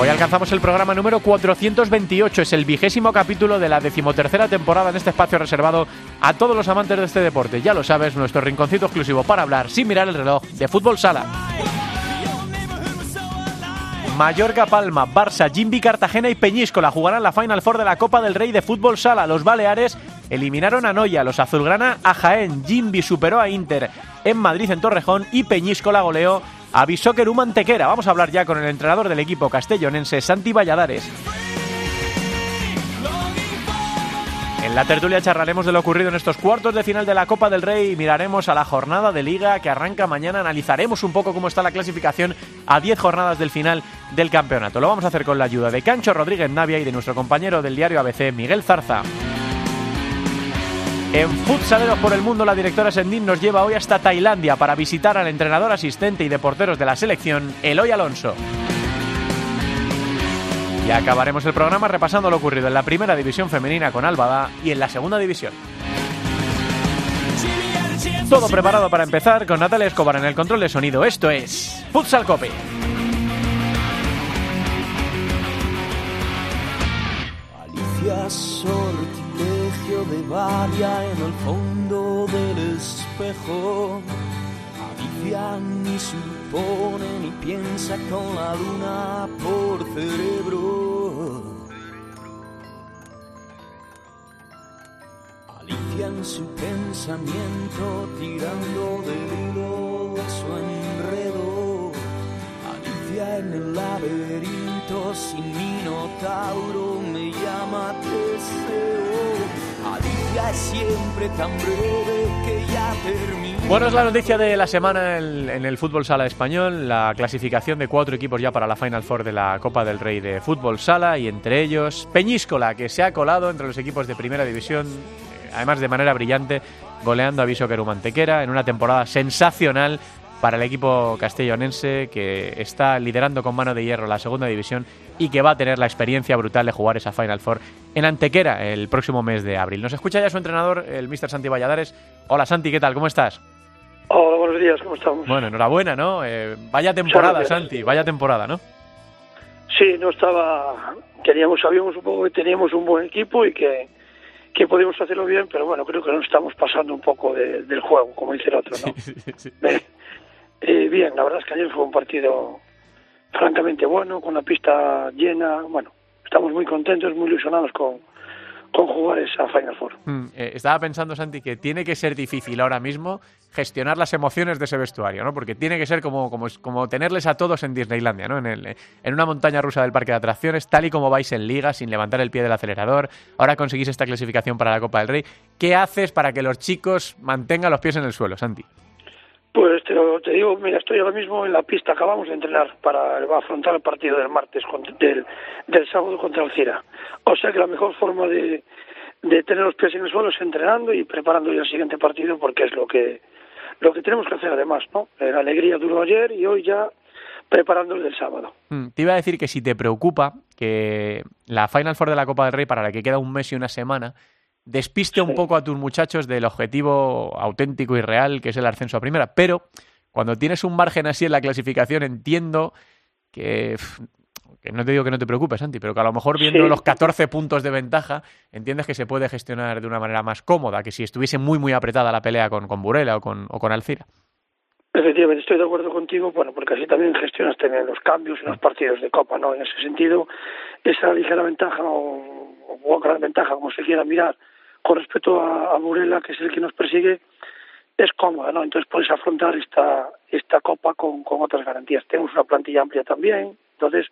Hoy alcanzamos el programa número 428, es el vigésimo capítulo de la decimotercera temporada en este espacio reservado a todos los amantes de este deporte. Ya lo sabes, nuestro rinconcito exclusivo para hablar sin mirar el reloj de fútbol sala. Mallorca, Palma, Barça, Jimby, Cartagena y Peñíscola jugarán la Final Four de la Copa del Rey de Fútbol Sala. Los Baleares eliminaron a Noya, los Azulgrana a Jaén, Jimby superó a Inter en Madrid en Torrejón y Peñíscola goleó a Bisóquer Mantequera. Vamos a hablar ya con el entrenador del equipo castellonense, Santi Valladares. En la tertulia charlaremos de lo ocurrido en estos cuartos de final de la Copa del Rey y miraremos a la jornada de liga que arranca mañana. Analizaremos un poco cómo está la clasificación a 10 jornadas del final del campeonato. Lo vamos a hacer con la ayuda de Cancho Rodríguez Navia y de nuestro compañero del diario ABC, Miguel Zarza. En Futsaleros por el Mundo, la directora Sendin nos lleva hoy hasta Tailandia para visitar al entrenador asistente y de porteros de la selección, Eloy Alonso. Y acabaremos el programa repasando lo ocurrido en la primera división femenina con Albada y en la segunda división. Todo preparado para empezar con Natalia Escobar en el control de sonido. Esto es Futsal Cope. Alicia de Valia en el fondo del espejo. Alicia ni supone ni piensa con la luna por cerebro. Alicia en su pensamiento tirando del hilo de su enredo. Alicia en el laberinto sin minotauro me llama deseo. Bueno, es la noticia de la semana en, en, el fútbol sala español, la clasificación de cuatro equipos ya para la Final Four de la Copa del Rey de fútbol sala y entre ellos Peñíscola, que se ha colado entre los equipos de primera división, eh, además de manera brillante, goleando a Viso Mantequera en una temporada sensacional para el equipo castellonense que está liderando con mano de hierro la segunda división y que va a tener la experiencia brutal de jugar esa Final Four en Antequera el próximo mes de abril. Nos escucha ya su entrenador, el Mr. Santi Valladares. Hola Santi, ¿qué tal? ¿Cómo estás? Hola, buenos días, ¿cómo estamos? Bueno, enhorabuena, ¿no? Eh, vaya temporada, Santi, vaya temporada, ¿no? Sí, no estaba... Teníamos, sabíamos un poco que teníamos un buen equipo y que, que podíamos hacerlo bien, pero bueno, creo que nos estamos pasando un poco de, del juego, como dice el otro, ¿no? Sí, sí, sí. Eh, bien, la verdad es que ayer fue un partido francamente bueno, con la pista llena. Bueno, estamos muy contentos, muy ilusionados con, con jugar esa Final Four. Mm, eh, estaba pensando, Santi, que tiene que ser difícil ahora mismo gestionar las emociones de ese vestuario, ¿no? Porque tiene que ser como, como, como tenerles a todos en Disneylandia, ¿no? En, en una montaña rusa del parque de atracciones, tal y como vais en liga, sin levantar el pie del acelerador. Ahora conseguís esta clasificación para la Copa del Rey. ¿Qué haces para que los chicos mantengan los pies en el suelo, Santi? Pues te, digo, mira, estoy ahora mismo en la pista, acabamos de entrenar para afrontar el partido del martes, contra, del, del sábado contra el Cira. O sea que la mejor forma de, de tener los pies en el suelo es entrenando y preparando el siguiente partido porque es lo que lo que tenemos que hacer además, ¿no? La alegría duró ayer y hoy ya preparando el del sábado. Mm, te iba a decir que si te preocupa que la Final Four de la Copa del Rey, para la que queda un mes y una semana, despiste un poco a tus muchachos del objetivo auténtico y real que es el ascenso a primera. Pero cuando tienes un margen así en la clasificación, entiendo que, que no te digo que no te preocupes, Santi, pero que a lo mejor viendo Sí. los 14 puntos de ventaja, entiendes que se puede gestionar de una manera más cómoda que si estuviese muy, muy apretada la pelea con, con Burela o con, o con Alcira. Efectivamente, estoy de acuerdo contigo, bueno, porque así también gestionas también los cambios en los partidos de Copa, ¿no? En ese sentido, esa ligera ventaja o, o gran ventaja, como se quiera mirar, con respecto a, Burela, que es el que nos persigue, es cómoda, ¿no? Entonces puedes afrontar esta esta Copa con, con otras garantías. Tenemos una plantilla amplia también, entonces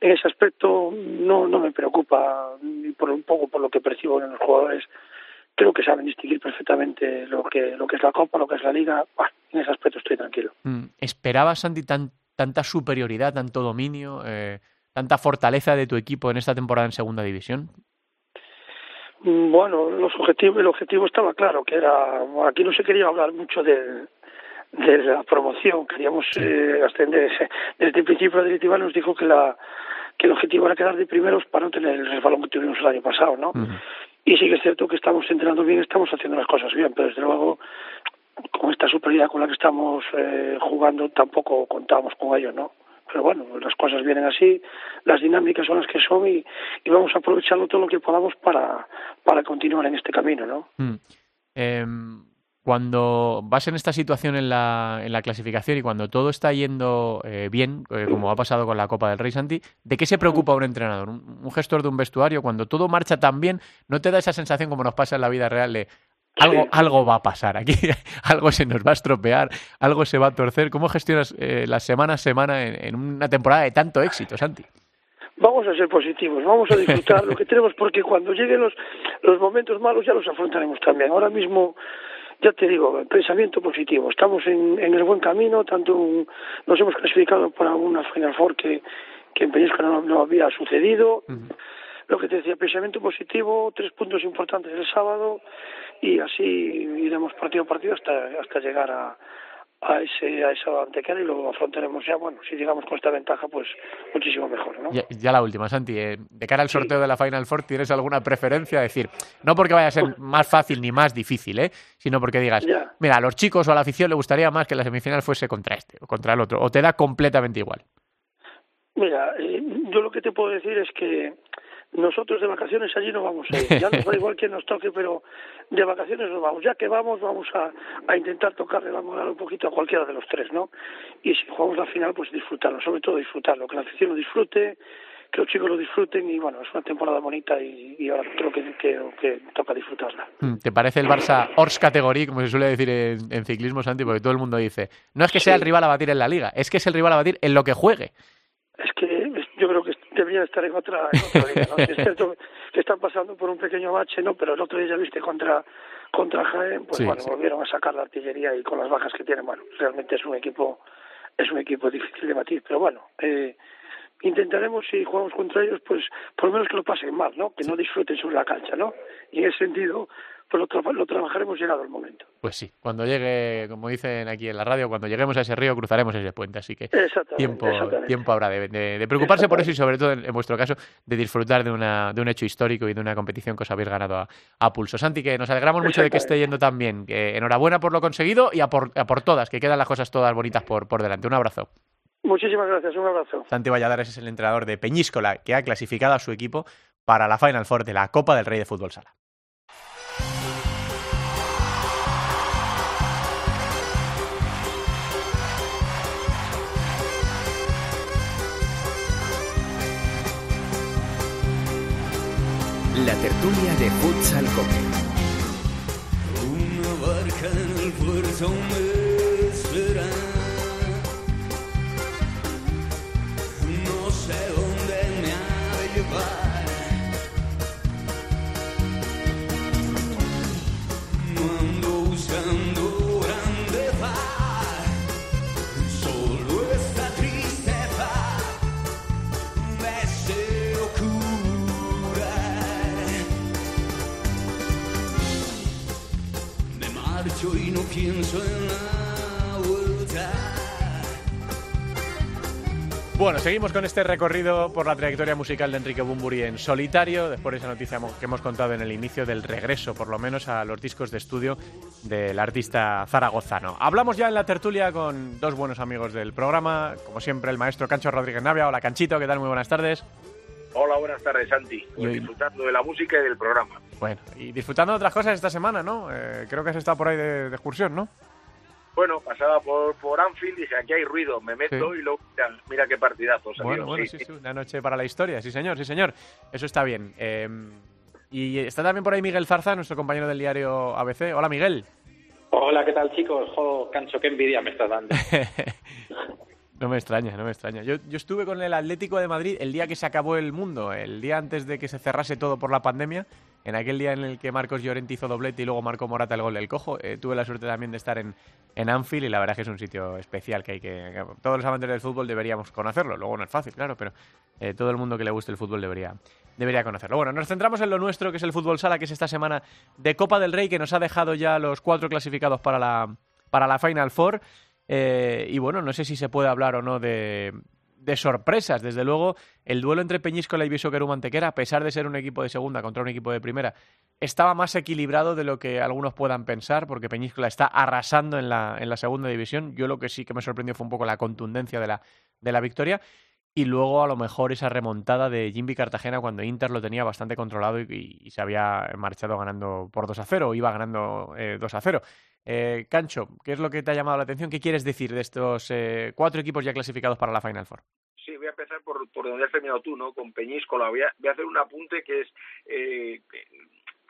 en ese aspecto no, no me preocupa, ni por un poco por lo que percibo en los jugadores, creo que saben distinguir perfectamente lo que lo que es la Copa, lo que es la Liga. En ese aspecto estoy tranquilo. Mm, ¿Esperabas, Santi, tan, tanta superioridad, tanto dominio? Eh, tanta fortaleza de tu equipo en esta temporada en Segunda División? Mm, bueno, los objetivos, el objetivo estaba claro, que era, aquí no se quería hablar mucho de, de la promoción, queríamos eh, ascender. Desde el principio la directiva nos dijo que la que el objetivo era quedar de primeros para no tener el resbalón que tuvimos el año pasado, ¿no? Y sí que es cierto que estamos entrenando bien, estamos haciendo las cosas bien, pero desde luego con esta superioridad con la que estamos eh, jugando tampoco contamos con ello, ¿no? Pero bueno, las cosas vienen así, las dinámicas son las que son y, vamos a aprovecharlo todo lo que podamos para, para continuar en este camino, ¿no? Mm. Eh, cuando vas en esta situación en la, en la clasificación y cuando todo está yendo eh, bien, eh, como ha pasado con la Copa del Rey Santi, ¿de qué se preocupa un entrenador, un, un, gestor de un vestuario? Cuando todo marcha tan bien, ¿no te da esa sensación como nos pasa en la vida real de algo, sí. algo va a pasar aquí, algo se nos va a estropear, algo se va a torcer. ¿Cómo gestionas eh, la semana a semana en, en, una temporada de tanto éxito, Santi? Vamos a ser positivos, vamos a disfrutar lo que tenemos, porque cuando lleguen los, los momentos malos ya los afrontaremos también. Ahora mismo, ya te digo, pensamiento positivo. Estamos en, en el buen camino, tanto un, nos hemos clasificado para una Final Four que, que en Peñasca no, no había sucedido. Uh -huh. Lo que te decía, pensamiento positivo, tres puntos importantes el sábado y así iremos partido a partido hasta, hasta llegar a, a ese a esa antequera y lo afrontaremos ya, bueno, si llegamos con esta ventaja, pues muchísimo mejor, ¿no? Ya, ya la última, Santi, eh, de cara al sorteo sí. de la Final Four, ¿tienes alguna preferencia? Es decir, no porque vaya a ser más fácil ni más difícil, ¿eh? Sino porque digas, ya. mira, a los chicos o a la afición le gustaría más que la semifinal fuese contra este o contra el otro, o te da completamente igual. Mira, eh, yo lo que te puedo decir es que nosotros de vacaciones allí no vamos a ir. Ya nos da igual que nos toque, pero de vacaciones nos vamos. Ya que vamos, vamos a, a intentar tocarle la moral un poquito a cualquiera de los tres, ¿no? Y si jugamos la final, pues disfrutarlo, sobre todo disfrutarlo, que la afición lo disfrute, que los chicos lo disfruten y bueno, es una temporada bonita y, y ahora creo que, que, que, toca disfrutarla. Hmm, ¿Te parece el Barça Ors categoría, como se suele decir en, en, ciclismo, Santi? Porque todo el mundo dice, no es que sea sí. el rival a batir en la liga, es que es el rival a batir en lo que juegue. Es que debería estar en otra, en otra liga, ¿no? es cierto que están pasando por un pequeño bache, ¿no? Pero el otro día ya viste contra contra Jaén, pues sí, bueno, sí. volvieron a sacar la artillería y con las bajas que tienen, bueno, realmente es un equipo es un equipo difícil de batir, pero bueno, eh, intentaremos si jugamos contra ellos, pues por lo menos que lo pasen mal, ¿no? Que no disfruten sobre la cancha, ¿no? Y en ese sentido, pues lo, tra lo, trabajaremos llegado el momento. Pues sí, cuando llegue, como dicen aquí en la radio, cuando lleguemos a ese río cruzaremos ese puente, así que exactamente, tiempo, exactamente. tiempo habrá de, de, de preocuparse por eso y sobre todo en, en, vuestro caso de disfrutar de, una, de un hecho histórico y de una competición que os habéis ganado a, a pulso. Santi, que nos alegramos mucho de que esté yendo tan bien, que enhorabuena por lo conseguido y a por, a por todas, que quedan las cosas todas bonitas por, por delante. Un abrazo. Muchísimas gracias, un abrazo. Santi Valladares es el entrenador de Peñíscola, que ha clasificado a su equipo para la Final Four de la Copa del Rey de Fútbol Sala. La tertulia de Futsal Cope. Una barca en el puerto me espera. No sé Bueno, seguimos con este recorrido por la trayectoria musical de Enrique Bumburi en solitario, después de esa noticia que hemos contado en el inicio del regreso, por lo menos, a los discos de estudio del artista zaragozano. Hablamos ya en la tertulia con dos buenos amigos del programa, como siempre el maestro Cancho Rodríguez Navia. Hola Canchito, ¿qué tal? Muy buenas tardes. Hola, buenas tardes, Santi. Pues disfrutando de la música y del programa. Bueno, y disfrutando de otras cosas esta semana, ¿no? Eh, creo que has estado por ahí de, de excursión, ¿no? Bueno, pasaba por, por Anfield y dije, aquí hay ruido, me meto sí. y luego, mira, mira qué partidazo salió. Bueno, bueno, sí, sí, sí, una noche para la historia, sí señor, sí señor. Eso está bien. Eh, y está también por ahí Miguel Zarza, nuestro compañero del diario ABC. Hola, Miguel. Hola, ¿qué tal, chicos? Jo, Cancho, qué envidia me estás dando. No me extraña, no me extraña. Yo, yo, estuve con el Atlético de Madrid el día que se acabó el mundo, el día antes de que se cerrase todo por la pandemia, en aquel día en el que Marcos Llorente hizo doblete y luego Marco Morata el gol del cojo, eh, tuve la suerte también de estar en, en Anfield y la verdad es que es un sitio especial que hay que, todos los amantes del fútbol deberíamos conocerlo. Luego no es fácil, claro, pero eh, todo el mundo que le guste el fútbol debería, debería conocerlo. Bueno, nos centramos en lo nuestro, que es el fútbol sala, que es esta semana de Copa del Rey, que nos ha dejado ya los cuatro clasificados para la, para la Final Four. Eh, y bueno, no sé si se puede hablar o no de, sorpresas. Desde luego, el duelo entre Peñíscola y Visoqueru Mantequera, a pesar de ser un equipo de segunda contra un equipo de primera, estaba más equilibrado de lo que algunos puedan pensar, porque Peñíscola está arrasando en la, segunda división. Yo lo que sí que me sorprendió fue un poco la contundencia de la, de la victoria. Y luego, a lo mejor, esa remontada de Jimby Cartagena cuando Inter lo tenía bastante controlado y, se había marchado ganando por 2 a 0, o iba ganando eh, 2 a 0. Eh, Cancho, ¿qué es lo que te ha llamado la atención? ¿Qué quieres decir de estos eh, cuatro equipos ya clasificados para la Final Four? Sí, voy a empezar por, por donde has terminado tú, ¿no? Con Peñíscola. Voy a, voy a hacer un apunte que es eh,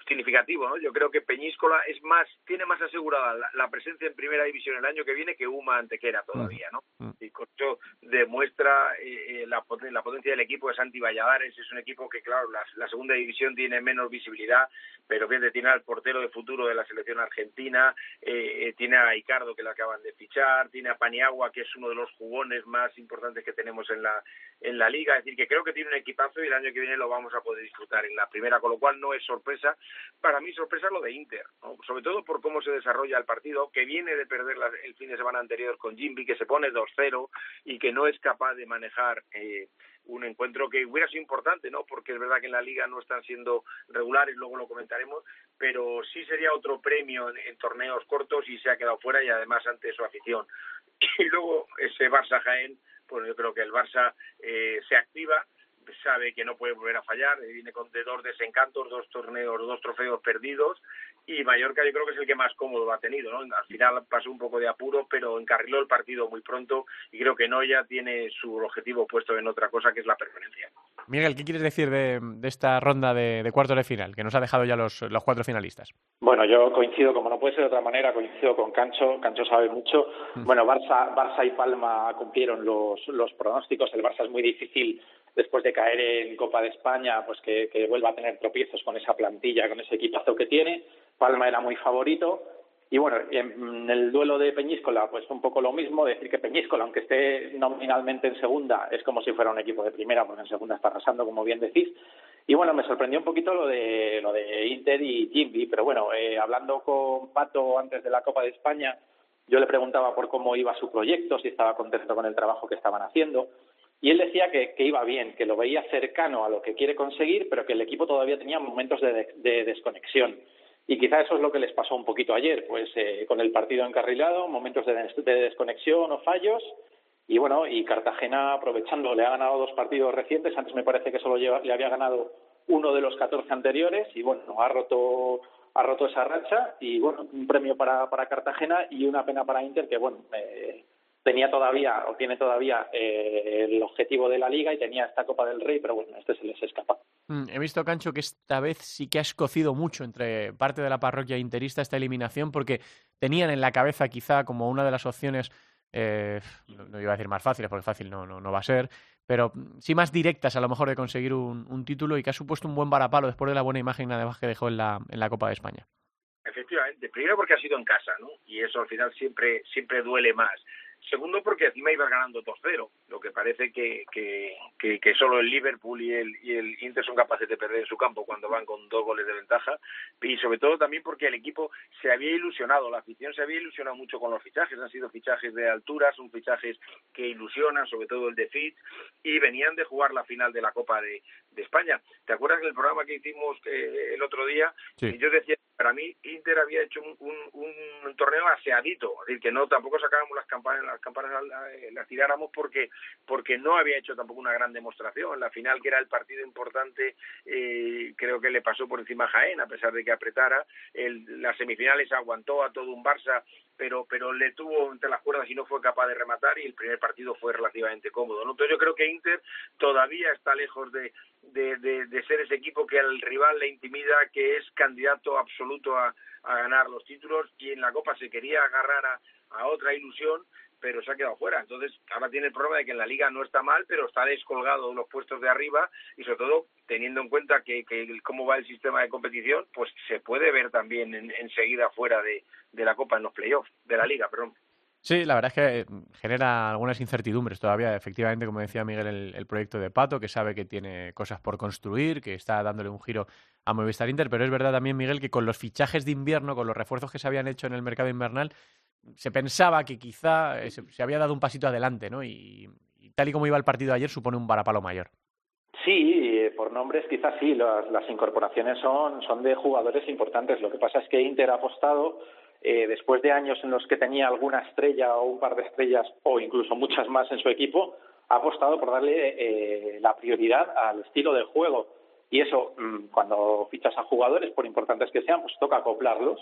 significativo, ¿no? Yo creo que Peñíscola es más, tiene más asegurada la, presencia en primera división el año que viene que Uma Antequera todavía, ¿no? Y con eso demuestra eh, eh la, la, potencia del equipo de Santi Valladares, es un equipo que, claro, la, la segunda división tiene menos visibilidad, pero que tiene al portero de futuro de la selección argentina, eh, eh, tiene a Icardo que lo acaban de fichar, tiene a Paniagua que es uno de los jugones más importantes que tenemos en la en la liga, es decir, que creo que tiene un equipazo y el año que viene lo vamos a poder disfrutar en la primera, con lo cual no es sorpresa para mí sorpresa lo de Inter, sobre todo por cómo se desarrolla el partido, que viene de perder el fin de semana anterior con Jimby, que se pone 2-0 y que no es capaz de manejar eh, un encuentro que hubiera sido importante, ¿no? Porque es verdad que en la liga no están siendo regulares, luego lo comentaremos, pero sí sería otro premio en, torneos cortos y se ha quedado fuera y además ante su afición. Y luego ese Barça Jaén, pues yo creo que el Barça eh, se activa, sabe que no puede volver a fallar, viene con de dos desencantos, dos torneos, dos trofeos perdidos y Mallorca yo creo que es el que más cómodo ha tenido, ¿no? Al final pasó un poco de apuro, pero encarriló el partido muy pronto y creo que Noya tiene su objetivo puesto en otra cosa que es la permanencia. Miguel, ¿qué quieres decir de, esta ronda de, de, cuartos de final, que nos ha dejado ya los, los cuatro finalistas? Bueno, yo coincido, como no puede ser de otra manera, coincido con Cancho, Cancho sabe mucho. Mm. Bueno, Barça, Barça y Palma cumplieron los, los pronósticos, el Barça es muy difícil después de caer en Copa de España, pues que, vuelva a tener tropiezos con esa plantilla, con ese equipazo que tiene. Palma era muy favorito. Y bueno, en el duelo de Peñíscola, pues un poco lo mismo, decir que Peñíscola, aunque esté nominalmente en segunda, es como si fuera un equipo de primera, porque en segunda está arrasando, como bien decís. Y bueno, me sorprendió un poquito lo de lo de Inter y Jimby, pero bueno, eh, hablando con Pato antes de la Copa de España, yo le preguntaba por cómo iba su proyecto, si estaba contento con el trabajo que estaban haciendo. Y él decía que, iba bien, que lo veía cercano a lo que quiere conseguir, pero que el equipo todavía tenía momentos de, desconexión. Y quizá eso es lo que les pasó un poquito ayer, pues eh, con el partido encarrilado, momentos de, desconexión o fallos. Y bueno, y Cartagena aprovechando, le ha ganado dos partidos recientes, antes me parece que solo le había ganado uno de los 14 anteriores y bueno, ha roto ha roto esa racha y bueno, un premio para, para Cartagena y una pena para Inter que bueno, eh, tenía todavía o tiene todavía eh, el objetivo de la liga y tenía esta Copa del Rey, pero bueno, este se les escapa. Mm, he visto, Cancho, que esta vez sí que ha escocido mucho entre parte de la parroquia interista esta eliminación porque tenían en la cabeza quizá como una de las opciones, eh, no, iba a decir más fáciles porque fácil no, no, va a ser, pero sí más directas a lo mejor de conseguir un, título y que ha supuesto un buen varapalo después de la buena imagen además que dejó en la, en la Copa de España. Efectivamente, primero porque ha sido en casa, ¿no? Y eso al final siempre, siempre duele más. Segundo, porque encima iba ganando 2-0, lo que parece que, que, que, solo el Liverpool y el, y el Inter son capaces de perder en su campo cuando van con dos goles de ventaja. Y sobre todo también porque el equipo se había ilusionado, la afición se había ilusionado mucho con los fichajes. Han sido fichajes de altura, son fichajes que ilusionan, sobre todo el de Fitz, y venían de jugar la final de la Copa de, de España. ¿Te acuerdas del programa que hicimos eh, el otro día? Sí. Yo decía para mí Inter había hecho un, un, un, torneo aseadito, es decir, que no tampoco sacábamos las campanas, las campanas eh, las tiráramos porque porque no había hecho tampoco una gran demostración. La final, que era el partido importante, eh, creo que le pasó por encima a Jaén, a pesar de que apretara. El, las semifinales aguantó a todo un Barça pero pero le tuvo entre las cuerdas y no fue capaz de rematar y el primer partido fue relativamente cómodo. ¿no? Entonces yo creo que Inter todavía está lejos de, de, de, ser ese equipo que al rival le intimida, que es candidato absoluto a, a ganar los títulos y en la Copa se quería agarrar a, a otra ilusión pero se ha quedado fuera. Entonces, ahora tiene el problema de que en la liga no está mal, pero está descolgado de los puestos de arriba y sobre todo teniendo en cuenta que, cómo va el sistema de competición, pues se puede ver también enseguida fuera de, de la Copa en los playoffs, de la liga, perdón. Sí, la verdad es que genera algunas incertidumbres todavía. Efectivamente, como decía Miguel, el, proyecto de Pato, que sabe que tiene cosas por construir, que está dándole un giro a Movistar Inter, pero es verdad también, Miguel, que con los fichajes de invierno, con los refuerzos que se habían hecho en el mercado invernal, se pensaba que quizá eh, se, había dado un pasito adelante, ¿no? Y, tal y como iba el partido ayer, supone un varapalo mayor. Sí, eh, por nombres quizás sí, las, las incorporaciones son, son de jugadores importantes. Lo que pasa es que Inter ha apostado eh, después de años en los que tenía alguna estrella o un par de estrellas o incluso muchas más en su equipo, ha apostado por darle eh, la prioridad al estilo del juego. Y eso, mm, cuando fichas a jugadores, por importantes que sean, pues toca acoplarlos.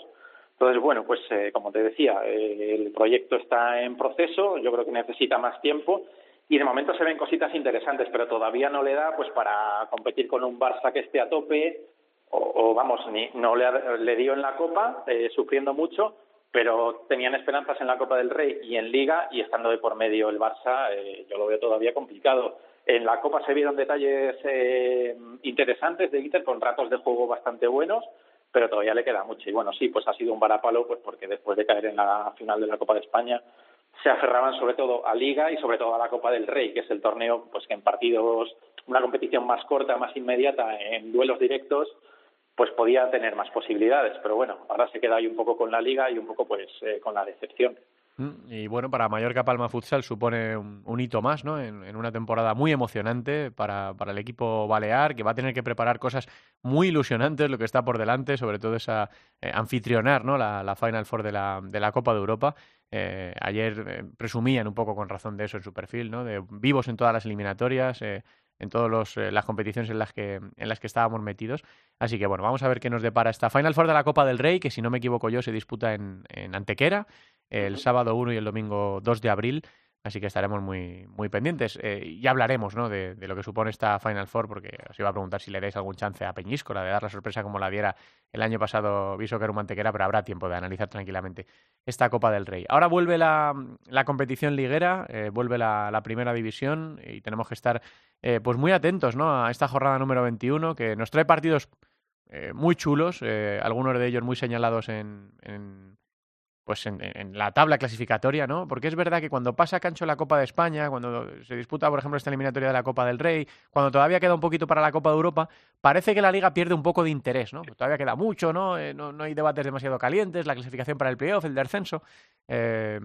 Entonces, bueno, pues eh, como te decía, el proyecto está en proceso, yo creo que necesita más tiempo y de momento se ven cositas interesantes, pero todavía no le da pues para competir con un Barça que esté a tope o, vamos, ni, no le, le, dio en la Copa, eh, sufriendo mucho, pero tenían esperanzas en la Copa del Rey y en Liga, y estando de por medio el Barça, eh, yo lo veo todavía complicado. En la Copa se vieron detalles eh, interesantes de Inter, con ratos de juego bastante buenos, pero todavía le queda mucho. Y bueno, sí, pues ha sido un varapalo, pues porque después de caer en la final de la Copa de España, se aferraban sobre todo a Liga y sobre todo a la Copa del Rey, que es el torneo pues que en partidos, una competición más corta, más inmediata, en duelos directos, pues podía tener más posibilidades. Pero bueno, ahora se queda ahí un poco con la liga y un poco pues eh, con la decepción. Mm, y bueno, para Mallorca Palma Futsal supone un, hito más, ¿no? En, una temporada muy emocionante para, para, el equipo balear, que va a tener que preparar cosas muy ilusionantes, lo que está por delante, sobre todo esa eh, anfitrionar, ¿no? La, Final Four de la, de la Copa de Europa. Eh, ayer presumían un poco con razón de eso en su perfil, ¿no? De vivos en todas las eliminatorias, en todas eh, las competiciones en las, que, en las que estábamos metidos. Así que bueno, vamos a ver qué nos depara esta Final Four de la Copa del Rey, que si no me equivoco yo se disputa en, en Antequera el sábado 1 y el domingo 2 de abril. Así que estaremos muy, muy pendientes. Eh, y hablaremos ¿no? de, lo que supone esta Final Four, porque os iba a preguntar si le dais algún chance a Peñíscola de dar la sorpresa como la diera el año pasado Viso que Mantequera, pero habrá tiempo de analizar tranquilamente esta Copa del Rey. Ahora vuelve la, la competición liguera, eh, vuelve la, la, primera división y tenemos que estar eh, pues muy atentos ¿no? a esta jornada número 21 que nos trae partidos muy chulos, algunos de ellos muy señalados en pues en, la tabla clasificatoria, ¿no? Porque es verdad que cuando pasa Cancho la Copa de España, cuando se disputa, por ejemplo, esta eliminatoria de la Copa del Rey, cuando todavía queda un poquito para la Copa de Europa, parece que la liga pierde un poco de interés, ¿no? Todavía queda mucho, ¿no? Eh, no, hay debates demasiado calientes, la clasificación para el playoff, el descenso. Eh,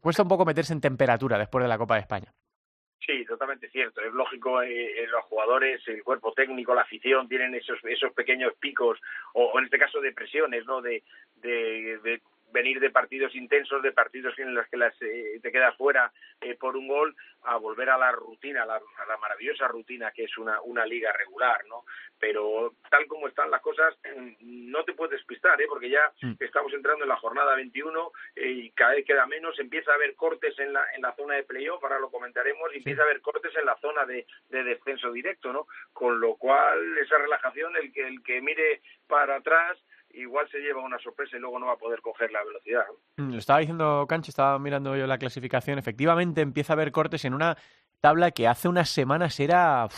cuesta un poco meterse en temperatura después de la Copa de España. Sí, totalmente cierto. Es lógico, eh, los jugadores, el cuerpo técnico, la afición tienen esos esos pequeños picos o, en este caso depresiones, ¿no? de, de venir de partidos intensos, de partidos en los que las, eh, te quedas fuera eh, por un gol, a volver a la rutina, a la, maravillosa rutina que es una, una liga regular, ¿no? Pero tal como están las cosas, no te puedes despistar, ¿eh? Porque ya mm. estamos entrando en la jornada 21 eh, y cada vez queda menos, empieza a haber cortes en la, en la zona de playoff, ahora lo comentaremos, y empieza a haber cortes en la zona de, de descenso directo, ¿no? Con lo cual, esa relajación, el que, el que mire para atrás, igual se lleva una sorpresa y luego no va a poder coger la velocidad. Mm, lo estaba diciendo Canchi, estaba mirando yo la clasificación. Efectivamente, empieza a haber cortes en una tabla que hace unas semanas era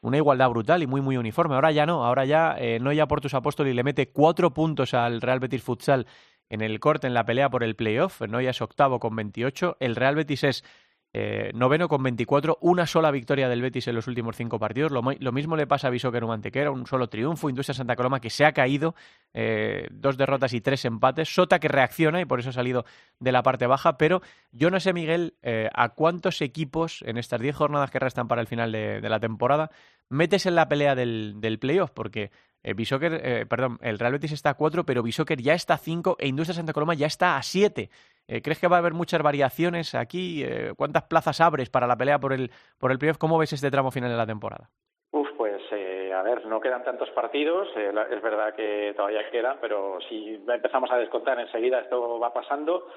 una igualdad brutal y muy, muy uniforme. Ahora ya no, ahora ya eh, Noya Portus Apóstoli le mete cuatro puntos al Real Betis Futsal en el corte, en la pelea por el playoff. Noya es octavo con 28. El Real Betis es eh, noveno con 24, una sola victoria del Betis en los últimos cinco partidos. Lo, mismo le pasa a Bisóquer Mantequera, un solo triunfo. Industria Santa Coloma que se ha caído, eh, dos derrotas y tres empates. Sota que reacciona y por eso ha salido de la parte baja. Pero yo no sé, Miguel, eh, a cuántos equipos en estas diez jornadas que restan para el final de, la temporada metes en la pelea del playoff, porque eh, eh, perdón, el Real Betis está a 4, pero Bishoker ya está a 5 e Industria Santa Coloma ya está a 7. Eh, ¿Crees que va a haber muchas variaciones aquí? Eh, ¿Cuántas plazas abres para la pelea por el, por el playoff? ¿Cómo ves este tramo final de la temporada? Uf, pues a ver, no quedan tantos partidos, es verdad que todavía quedan, pero si empezamos a descontar enseguida esto va pasando.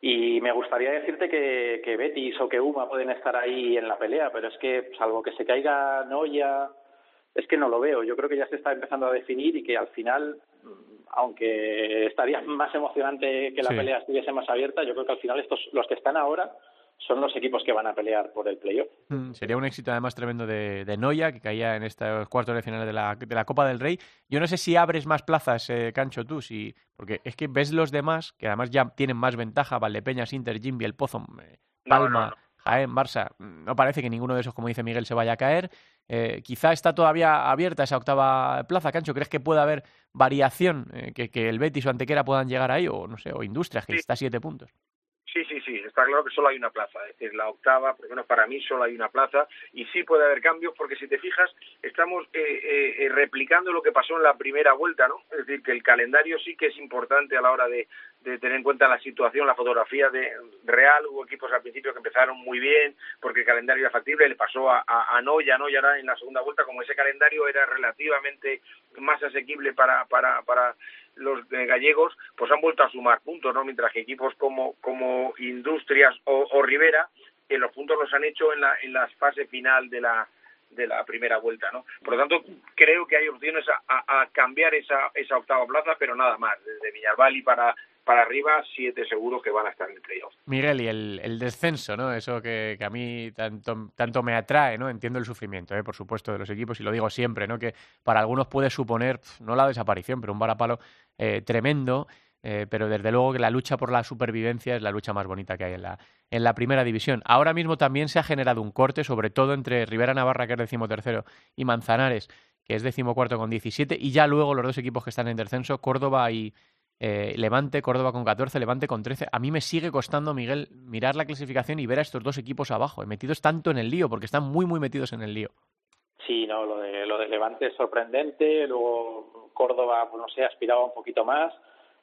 Y me gustaría decirte que, que Betis o que Uma pueden estar ahí en la pelea, pero es que salvo que se caiga Noya, es que no lo veo. Yo creo que ya se está empezando a definir y que al final, aunque estaría más emocionante que la pelea estuviese más abierta, yo creo que al final estos, los que están ahora, son los equipos que van a pelear por el playoff. Mm, sería un éxito además tremendo de, de Noya, que caía en estos cuartos de final de la, de la Copa del Rey. Yo no sé si abres más plazas, eh, Cancho, tú, si, porque es que ves los demás, que además ya tienen más ventaja, Valdepeñas, Inter, Jimby, El Pozo, eh, Palma, Jaén, Barça. No parece que ninguno de esos, como dice Miguel, se vaya a caer. Eh, quizá está todavía abierta esa octava plaza, Cancho. ¿Crees que puede haber variación, que, que, el Betis o Antequera puedan llegar ahí? O no sé, o Industrias, que está a siete puntos. Sí, sí, sí, está claro que solo hay una plaza, es decir, la octava, por lo menos para mí solo hay una plaza y sí puede haber cambios porque si te fijas estamos eh, eh, eh, replicando lo que pasó en la primera vuelta, ¿no? Es decir, que el calendario sí que es importante a la hora de, tener en cuenta la situación, la fotografía de real, hubo equipos al principio que empezaron muy bien porque el calendario era factible, le pasó a, a, a Noya, ¿no? Y ahora en la segunda vuelta como ese calendario era relativamente más asequible para, para, para los gallegos pues han vuelto a sumar puntos, ¿no? Mientras que equipos como, como Industrias o, Rivera, que los puntos los han hecho en la, en la fase final de la, de la primera vuelta, ¿no? Por lo tanto, creo que hay opciones a, cambiar esa, esa octava plaza, pero nada más. Desde Villarval para para arriba, siete seguros que van a estar en el. Miguel, y el, el descenso, ¿no? Eso que, que, a mí tanto, tanto me atrae, ¿no? Entiendo el sufrimiento, ¿eh? por supuesto, de los equipos, y lo digo siempre, ¿no? Que para algunos puede suponer, no la desaparición, pero un varapalo eh, tremendo. Eh, pero desde luego que la lucha por la supervivencia es la lucha más bonita que hay en la, en la primera división. Ahora mismo también se ha generado un corte, sobre todo entre Rivera Navarra, que es decimotercero, y Manzanares, que es decimocuarto con 17, y ya luego los dos equipos que están en descenso, Córdoba y, eh, Levante, Córdoba con 14, Levante con 13. A mí me sigue costando, Miguel, mirar la clasificación y ver a estos dos equipos abajo, metidos tanto en el lío, porque están muy, muy metidos en el lío. Sí, no, lo de, lo de Levante es sorprendente, luego Córdoba, pues no sé, aspiraba un poquito más,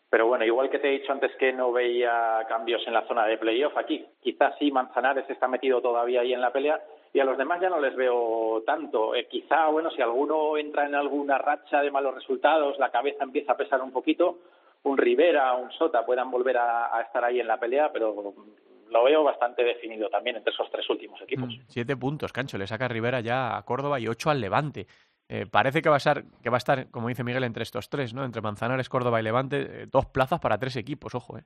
pero bueno, igual que te he dicho antes que no veía cambios en la zona de playoff, aquí quizás sí Manzanares está metido todavía ahí en la pelea y a los demás ya no les veo tanto. Eh, quizá, bueno, si alguno entra en alguna racha de malos resultados, la cabeza empieza a pesar un poquito, un Rivera, un Sota puedan volver a, estar ahí en la pelea, pero lo veo bastante definido también entre esos tres últimos equipos. Mm, siete puntos, Cancho, le saca Rivera ya a Córdoba y ocho al Levante. Eh, parece que va, a estar, que va a estar, como dice Miguel, entre estos tres, ¿no? Entre Manzanares, Córdoba y Levante, eh, dos plazas para tres equipos, ojo, ¿eh?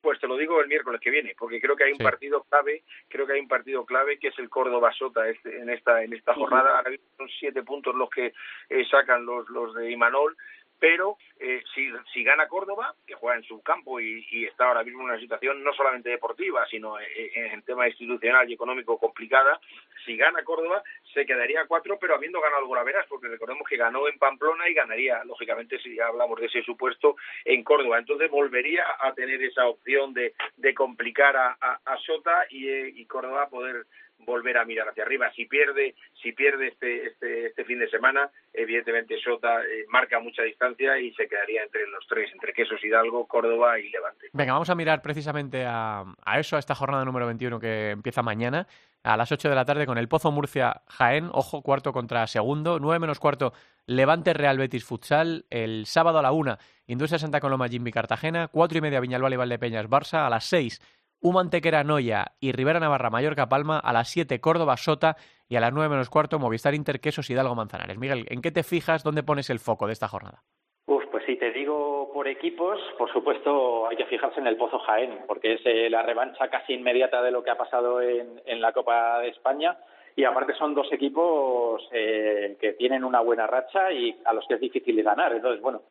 Pues te lo digo el miércoles que viene, porque creo que hay un partido clave, creo que hay un partido clave que es el Córdoba Sota este, en esta en esta jornada. Ahora son siete puntos los que eh, sacan los los de Imanol pero eh, si, si gana Córdoba, que juega en su campo y, está ahora mismo en una situación no solamente deportiva, sino en, en, tema institucional y económico complicada, si gana Córdoba se quedaría cuatro, pero habiendo ganado Golaveras, porque recordemos que ganó en Pamplona y ganaría, lógicamente, si hablamos de ese supuesto, en Córdoba. Entonces volvería a tener esa opción de, de complicar a, a, a Sota y, eh, y Córdoba poder volver a mirar hacia arriba. Si pierde, si pierde este, este, este fin de semana, evidentemente Sota eh, marca mucha distancia y se quedaría entre los tres, entre Quesos Hidalgo, Córdoba y Levante. Venga, vamos a mirar precisamente a, a eso, a esta jornada número 21 que empieza mañana a las 8 de la tarde con el Pozo Murcia Jaén, ojo, cuarto contra segundo, 9 menos cuarto Levante Real Betis Futsal, el sábado a la 1 Industria Santa Coloma Jimmy Cartagena, 4 y media Viñalbal y Valdepeñas Barça, a las 6 Humantequera Noya y Rivera Navarra Mallorca Palma, a las 7 Córdoba Sota y a las 9 menos cuarto Movistar Interquesos Hidalgo Manzanares. Miguel, ¿en qué te fijas? ¿Dónde pones el foco de esta jornada? Pues si te digo por equipos, por supuesto hay que fijarse en el Pozo Jaén, porque es eh, la revancha casi inmediata de lo que ha pasado en, en la Copa de España y aparte son dos equipos eh, que tienen una buena racha y a los que es difícil ganar. Entonces, bueno,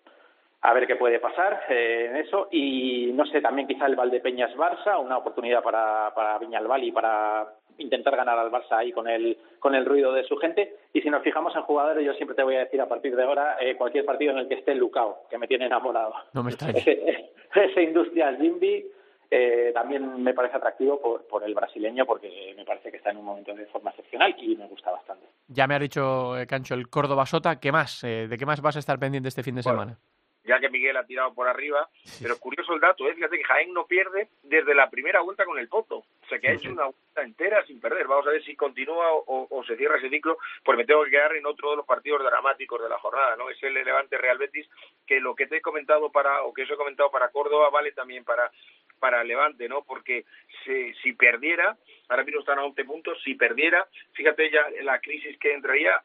a ver qué puede pasar eh, en eso. Y no sé, también quizá el Valdepeñas Barça, una oportunidad para, para Viñalbal y para intentar ganar al Barça ahí con el, con el ruido de su gente. Y si nos fijamos en jugadores, yo siempre te voy a decir a partir de ahora eh, cualquier partido en el que esté Lucao, que me tiene enamorado. No me ese, ese Industrial Jimby eh, también me parece atractivo por, por el brasileño porque me parece que está en un momento de forma excepcional y me gusta bastante. Ya me ha dicho, Cancho, el Córdoba Sota. ¿Qué más? ¿De qué más vas a estar pendiente este fin de semana? Ya que Miguel ha tirado por arriba, pero curioso el dato, ¿eh? fíjate que Jaén no pierde desde la primera vuelta con el Poto, o sea que ha hecho una vuelta entera sin perder, vamos a ver si continúa o, se cierra ese ciclo, porque me tengo que quedar en otro de los partidos dramáticos de la jornada, ¿no? Es el Levante Real Betis, que lo que te he comentado para, o que os he comentado para Córdoba, vale también para para Levante, ¿no? Porque si, si perdiera, ahora mismo están a 11 puntos, si perdiera, fíjate ya la crisis que entraría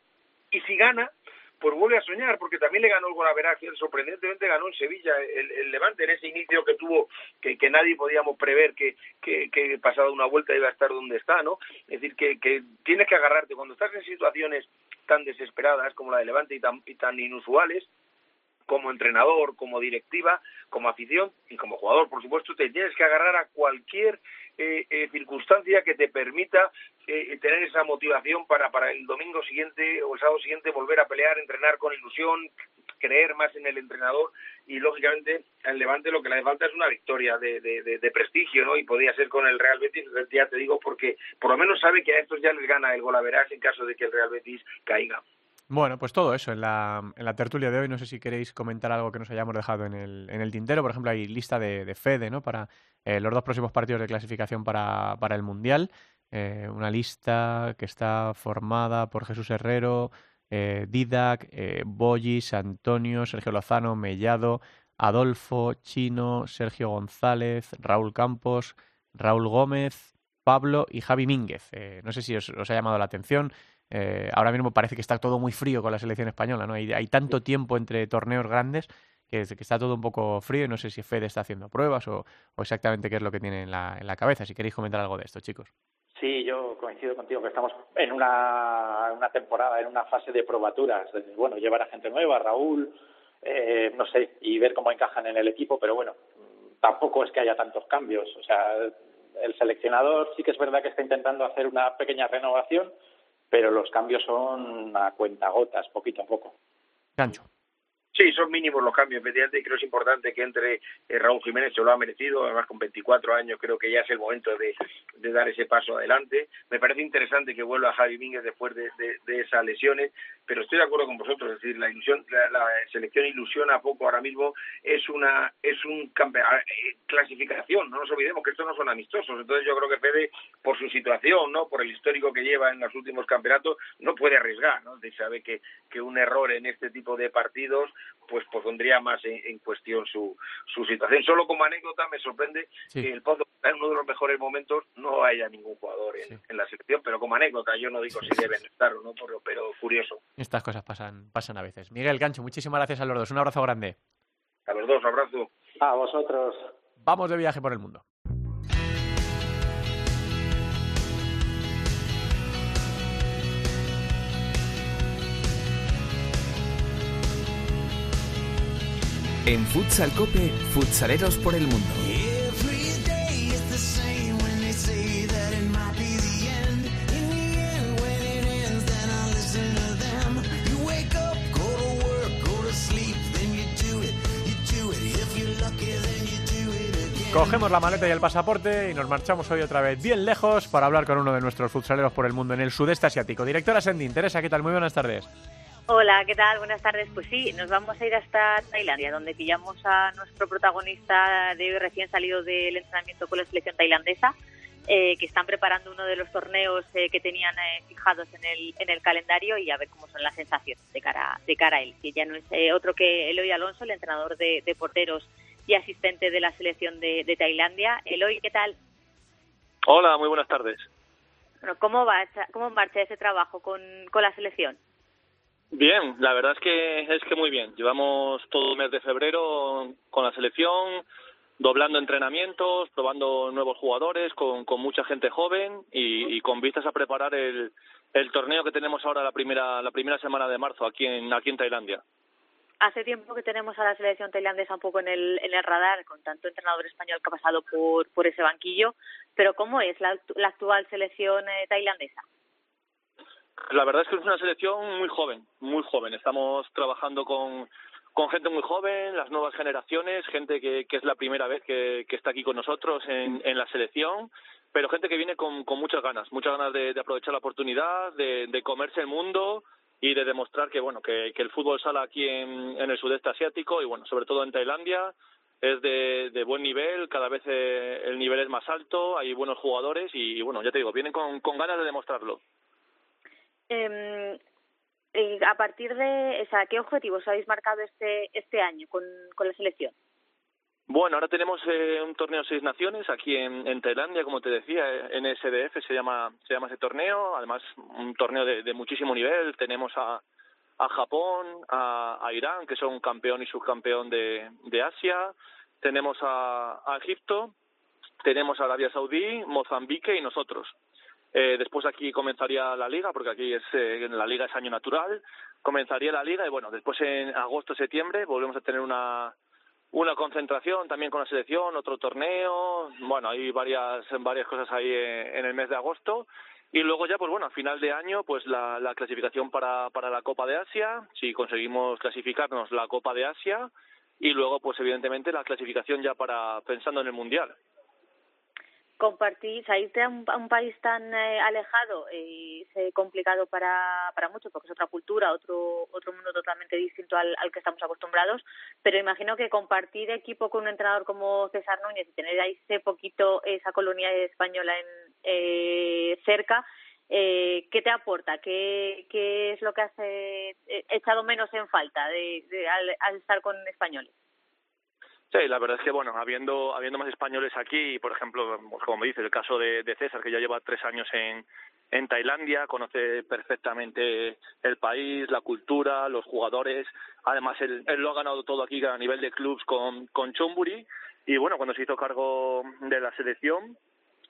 y si gana, pues vuelve a soñar, porque también le ganó el Golaveraje, sorprendentemente ganó en Sevilla el, Levante en ese inicio que tuvo, que, que nadie podíamos prever que, que, que pasado una vuelta iba a estar donde está, ¿no? Es decir, que, que tienes que agarrarte, cuando estás en situaciones tan desesperadas como la de Levante y tan, y tan inusuales, como entrenador, como directiva, como afición y como jugador, por supuesto, te tienes que agarrar a cualquier eh, eh, circunstancia que te permita eh, tener esa motivación para, para el domingo siguiente o el sábado siguiente volver a pelear, entrenar con ilusión, creer más en el entrenador y lógicamente al Levante lo que le falta es una victoria de, de, de, prestigio, ¿no? Y podría ser con el Real Betis, ya te digo, porque por lo menos sabe que a estos ya les gana el gol a verás en caso de que el Real Betis caiga. Bueno, pues todo eso en la, en la tertulia de hoy. No sé si queréis comentar algo que nos hayamos dejado en el, en el tintero. Por ejemplo, hay lista de, de Fede, ¿no? Para eh, los dos próximos partidos de clasificación para, para el Mundial. Eh, una lista que está formada por Jesús Herrero, eh, Didac, eh, Bollis, Antonio, Sergio Lozano, Mellado, Adolfo, Chino, Sergio González, Raúl Campos, Raúl Gómez, Pablo y Javi Mínguez. Eh, no sé si os, os, ha llamado la atención. Eh, ahora mismo parece que está todo muy frío con la selección española, ¿no? Hay, hay tanto tiempo entre torneos grandes que, que, está todo un poco frío y no sé si Fede está haciendo pruebas o, o exactamente qué es lo que tiene en la, en la cabeza. Si queréis comentar algo de esto, chicos. Sí, yo coincido contigo que estamos en una, una temporada, en una fase de probaturas. Bueno, llevar a gente nueva, Raúl, eh, no sé, y ver cómo encajan en el equipo, pero bueno, tampoco es que haya tantos cambios. O sea, el seleccionador sí que es verdad que está intentando hacer una pequeña renovación, pero los cambios son a cuentagotas, poquito a poco. Sí, son mínimos los cambios, efectivamente, creo que es importante que entre eh, Raúl Jiménez, se lo ha merecido, además con 24 años creo que ya es el momento de, de dar ese paso adelante. Me parece interesante que vuelva Javi Mínguez después de, de, esas lesiones, pero estoy de acuerdo con vosotros, es decir, la ilusión, la, la selección ilusiona poco ahora mismo, es una es un eh, clasificación, no nos olvidemos que estos no son amistosos, entonces yo creo que Fede, por su situación, no por el histórico que lleva en los últimos campeonatos, no puede arriesgar, ¿no? Sabe que, que un error en este tipo de partidos pues, pues pondría más en, en cuestión su, su situación. Solo como anécdota me sorprende sí. que el Pozo en uno de los mejores momentos no haya ningún jugador en, sí. en, la selección, pero como anécdota yo no digo si deben estar o no, pero, pero curioso. Estas cosas pasan, pasan a veces. Miguel Gancho, muchísimas gracias a los dos. Un abrazo grande. A los dos, un abrazo. A vosotros. Vamos de viaje por el mundo. En Futsal Cope, futsaleros por el mundo. Cogemos la maleta y el pasaporte y nos marchamos hoy otra vez bien lejos para hablar con uno de nuestros futsaleros por el mundo en el sudeste asiático. Directora Sendin, Teresa, ¿qué tal? Muy buenas tardes. Hola, ¿qué tal? Buenas tardes. Pues sí, nos vamos a ir hasta Tailandia, donde pillamos a nuestro protagonista de hoy recién salido del entrenamiento con la selección tailandesa, eh, que están preparando uno de los torneos eh, que tenían eh, fijados en el, en el calendario y a ver cómo son las sensaciones de cara, de cara a él. Que ya no es eh, otro que Eloy Alonso, el entrenador de, de porteros y asistente de la selección de, de Tailandia. Eloy, ¿qué tal? Hola, muy buenas tardes. Bueno, ¿cómo, va, cómo marcha ese trabajo con, con la selección? Bien, la verdad es que es que muy bien. Llevamos todo el mes de febrero con la selección, doblando entrenamientos, probando nuevos jugadores, con, con mucha gente joven y, y, con vistas a preparar el, el torneo que tenemos ahora la primera la primera semana de marzo aquí en aquí en Tailandia. Hace tiempo que tenemos a la selección tailandesa un poco en el, en el radar, con tanto entrenador español que ha pasado por, por ese banquillo, pero ¿cómo es la, la actual selección eh, tailandesa? La verdad es que es una selección muy joven, muy joven. Estamos trabajando con, gente muy joven, las nuevas generaciones, gente que, que es la primera vez que, está aquí con nosotros en, en la selección, pero gente que viene con, con muchas ganas, muchas ganas de, aprovechar la oportunidad, de, comerse el mundo y de demostrar que bueno que, el fútbol sala aquí en, en el sudeste asiático y bueno sobre todo en Tailandia es de, buen nivel, cada vez eh, el nivel es más alto, hay buenos jugadores y bueno ya te digo vienen con, con ganas de demostrarlo. Eh, a partir de, o sea, ¿qué objetivos habéis marcado este este año con, con la selección? Bueno, ahora tenemos eh, un torneo de seis naciones aquí en, Tailandia, como te decía, en SDF se llama se llama ese torneo. Además, un torneo de, de muchísimo nivel. Tenemos a, a Japón, a, Irán, que son campeón y subcampeón de, de Asia, tenemos a, a Egipto, tenemos a Arabia Saudí, Mozambique y nosotros. Eh, después aquí comenzaría la liga, porque aquí es eh, la liga es año natural. Comenzaría la liga y bueno, después en agosto, septiembre volvemos a tener una una concentración también con la selección, otro torneo. Bueno, hay varias varias cosas ahí en el mes de agosto. Y luego ya, pues bueno, a final de año, pues la, la clasificación para, para la Copa de Asia, si conseguimos clasificarnos la Copa de Asia, y luego, pues evidentemente, la clasificación ya para pensando en el Mundial compartir, irte a un, país tan eh, alejado eh, es complicado para, para muchos porque es otra cultura, otro otro mundo totalmente distinto al, al, que estamos acostumbrados, pero imagino que compartir equipo con un entrenador como César Núñez y tener ahí ese poquito esa colonia española en, eh, cerca, eh, ¿qué te aporta? ¿Qué, ¿Qué es lo que has eh, echado menos en falta de, de al estar con españoles? Sí, la verdad es que, bueno, habiendo, habiendo más españoles aquí, por ejemplo, como me dice, el caso de, de César, que ya lleva tres años en, en Tailandia, conoce perfectamente el país, la cultura, los jugadores. Además, él, él lo ha ganado todo aquí a nivel de clubs con, con Chonburi. Y bueno, cuando se hizo cargo de la selección,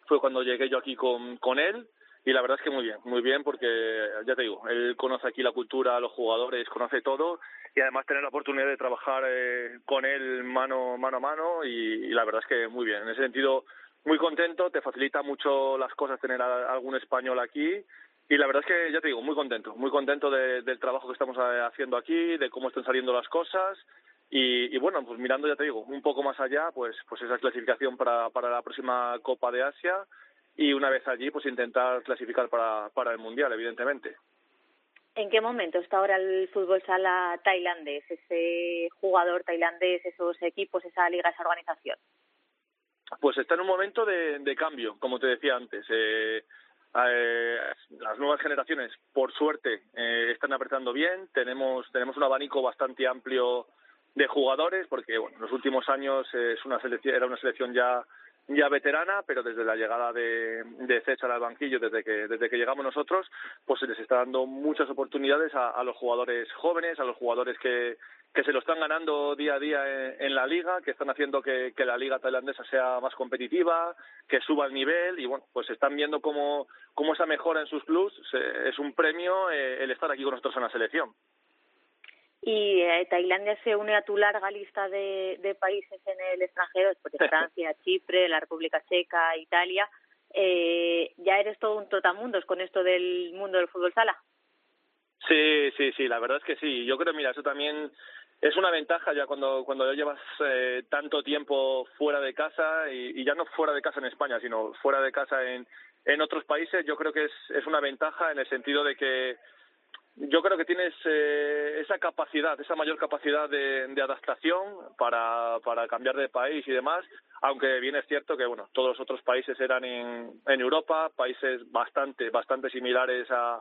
fue cuando llegué yo aquí con, con él. Y la verdad es que muy bien, muy bien, porque ya te digo, él conoce aquí la cultura, los jugadores, conoce todo y además tener la oportunidad de trabajar eh, con él mano, mano a mano y, la verdad es que muy bien. En ese sentido, muy contento, te facilita mucho las cosas tener algún español aquí y la verdad es que ya te digo, muy contento, muy contento del trabajo que estamos eh, haciendo aquí, de cómo están saliendo las cosas y, y, bueno, pues mirando, ya te digo, un poco más allá, pues, pues esa clasificación para, para la próxima Copa de Asia y una vez allí, pues intentar clasificar para, para el Mundial, evidentemente. ¿En qué momento está ahora el fútbol sala tailandés, ese jugador tailandés, esos equipos, esa liga, esa organización? Pues está en un momento de, de cambio, como te decía antes. Eh, eh, las nuevas generaciones, por suerte, eh, están apretando bien. Tenemos, tenemos un abanico bastante amplio de jugadores, porque bueno, en los últimos años es una selección, era una selección ya ya veterana, pero desde la llegada de, de César al banquillo, desde que, desde que llegamos nosotros, pues se les está dando muchas oportunidades a, a los jugadores jóvenes, a los jugadores que, que se lo están ganando día a día en, la liga, que están haciendo que, la liga tailandesa sea más competitiva, que suba el nivel y bueno, pues están viendo cómo, cómo esa mejora en sus clubs es un premio eh, el estar aquí con nosotros en la selección y eh, Tailandia se une a tu larga lista de, de países en el extranjero, después de Francia, Chipre, la República Checa, Italia. Eh, ya eres todo un trotamundos con esto del mundo del fútbol sala. Sí, sí, sí, la verdad es que sí. Yo creo, mira, eso también es una ventaja ya cuando cuando ya llevas eh, tanto tiempo fuera de casa y, y, ya no fuera de casa en España, sino fuera de casa en en otros países. Yo creo que es es una ventaja en el sentido de que yo creo que tienes eh, esa capacidad, esa mayor capacidad de, de, adaptación para, para cambiar de país y demás, aunque bien es cierto que bueno, todos los otros países eran en, en Europa, países bastante, bastante similares a,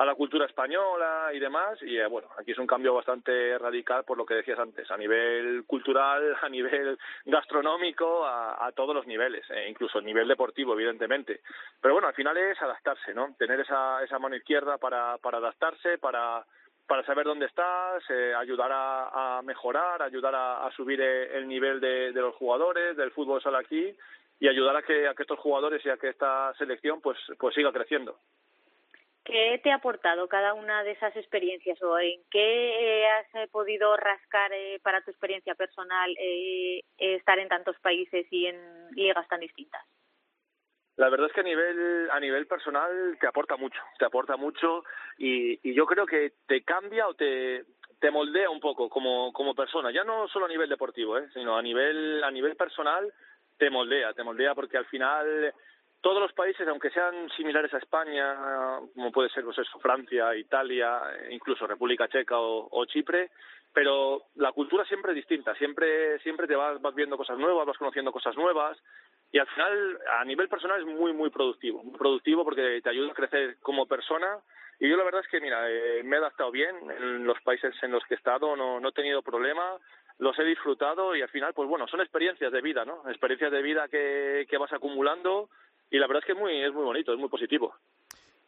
a la cultura española y demás y eh, bueno aquí es un cambio bastante radical por lo que decías antes a nivel cultural a nivel gastronómico a, a todos los niveles e incluso a nivel deportivo evidentemente pero bueno al final es adaptarse no tener esa esa mano izquierda para para adaptarse para para saber dónde estás, eh, ayudar a, a, mejorar, ayudar a, a subir eh, el nivel de, de, los jugadores, del fútbol sala aquí y ayudar a que, a que estos jugadores y a que esta selección pues, pues siga creciendo. ¿Qué te ha aportado cada una de esas experiencias o en qué has eh, podido rascar eh, para tu experiencia personal eh, estar en tantos países y en ligas tan distintas? La verdad es que a nivel a nivel personal te aporta mucho, te aporta mucho y, y yo creo que te cambia o te te moldea un poco como como persona, ya no solo a nivel deportivo, ¿eh? sino a nivel a nivel personal te moldea, te moldea porque al final todos los países, aunque sean similares a España, como puede ser pues eso, Francia, Italia, incluso República Checa o, o, Chipre, pero la cultura siempre es distinta, siempre, siempre te vas, vas viendo cosas nuevas, vas conociendo cosas nuevas y al final a nivel personal es muy, muy productivo, muy productivo porque te ayuda a crecer como persona y yo la verdad es que, mira, eh, me he adaptado bien en los países en los que he estado, no, no he tenido problema, los he disfrutado y al final, pues bueno, son experiencias de vida, ¿no? Experiencias de vida que, que vas acumulando y la verdad es que es muy, es muy bonito, es muy positivo.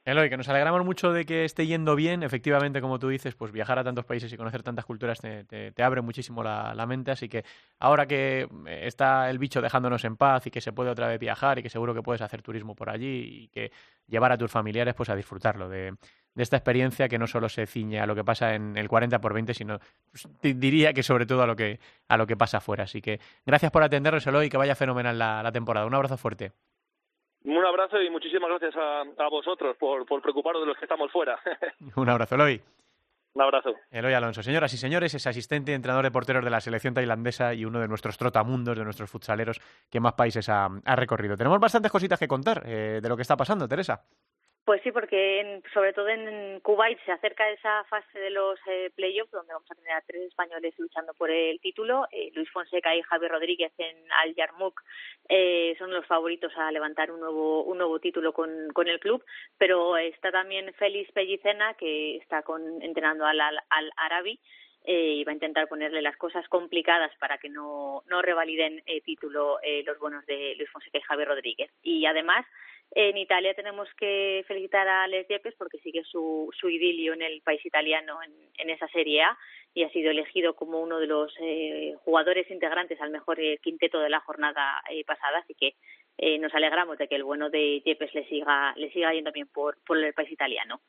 Eloy, que nos alegramos mucho de que esté yendo bien. Efectivamente, como tú dices, pues viajar a tantos países y conocer tantas culturas te, abre muchísimo la, mente. Así que ahora que está el bicho dejándonos en paz y que se puede otra vez viajar y que seguro que puedes hacer turismo por allí y que llevar a tus familiares pues a disfrutarlo de, esta experiencia que no solo se ciñe a lo que pasa en el 40 por 20, sino pues, diría que sobre todo a lo que, a lo que pasa afuera. Así que gracias por atendernos, Eloy, que vaya fenomenal la temporada. Un abrazo fuerte. Un abrazo y muchísimas gracias a, vosotros por, por preocuparos de los que estamos fuera. Un abrazo, Eloy. Un abrazo. Eloy Alonso. Señoras y señores, es asistente y entrenador de porteros de la selección tailandesa y uno de nuestros trotamundos, de nuestros futsaleros que más países ha, recorrido. Tenemos bastantes cositas que contar eh, de lo que está pasando, Teresa. Pues sí, porque sobre todo en Kuwait se acerca esa fase de los eh, playoffs donde vamos a tener a tres españoles luchando por el título. Eh, Luis Fonseca y Javier Rodríguez en Al Yarmouk eh, son los favoritos a levantar un nuevo un nuevo título con, con el club, pero está también Félix Pellicena que está con, entrenando al, al, Arabi eh, y va a intentar ponerle las cosas complicadas para que no, no revaliden el título eh, los buenos de Luis Fonseca y Javier Rodríguez. Y además en Italia tenemos que felicitar a Les Yepes porque sigue su, su idilio en el país italiano en, esa Serie A y ha sido elegido como uno de los eh, jugadores integrantes al mejor eh, quinteto de la jornada eh, pasada, así que nos alegramos de que el bueno de Yepes le siga, le siga yendo bien por, por el país italiano.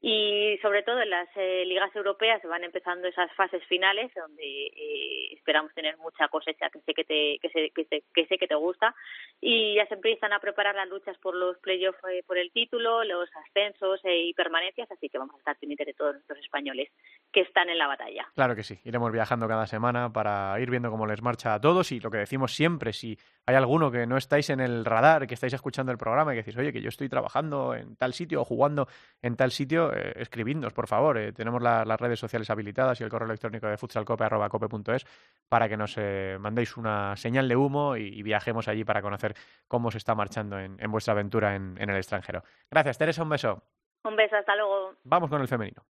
Y sobre todo en las eh, ligas europeas van empezando esas fases finales donde eh, esperamos tener mucha cosecha que sé que te que sé, que, sé que te gusta y ya se empiezan a preparar las luchas por los playoffs eh, por el título, los ascensos y permanencias, así que vamos a estar pendientes de todos los españoles que están en la batalla. Claro que sí, iremos viajando cada semana para ir viendo cómo les marcha a todos y lo que decimos siempre, si hay alguno que no estáis en el radar, que estáis escuchando el programa y que decís, oye, que yo estoy trabajando en tal sitio o jugando en tal sitio, eh, escribidnos, por favor. Eh, tenemos las redes sociales habilitadas y el correo electrónico de futsalcope.cope.es para que nos eh, mandéis una señal de humo y, viajemos allí para conocer cómo se está marchando en, vuestra aventura en, en el extranjero. Gracias, Teresa, un beso. Un beso, hasta luego. Vamos con el femenino.